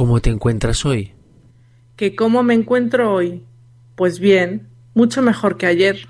¿Cómo te encuentras hoy? ¿Que cómo me encuentro hoy? Pues bien, mucho mejor que ayer.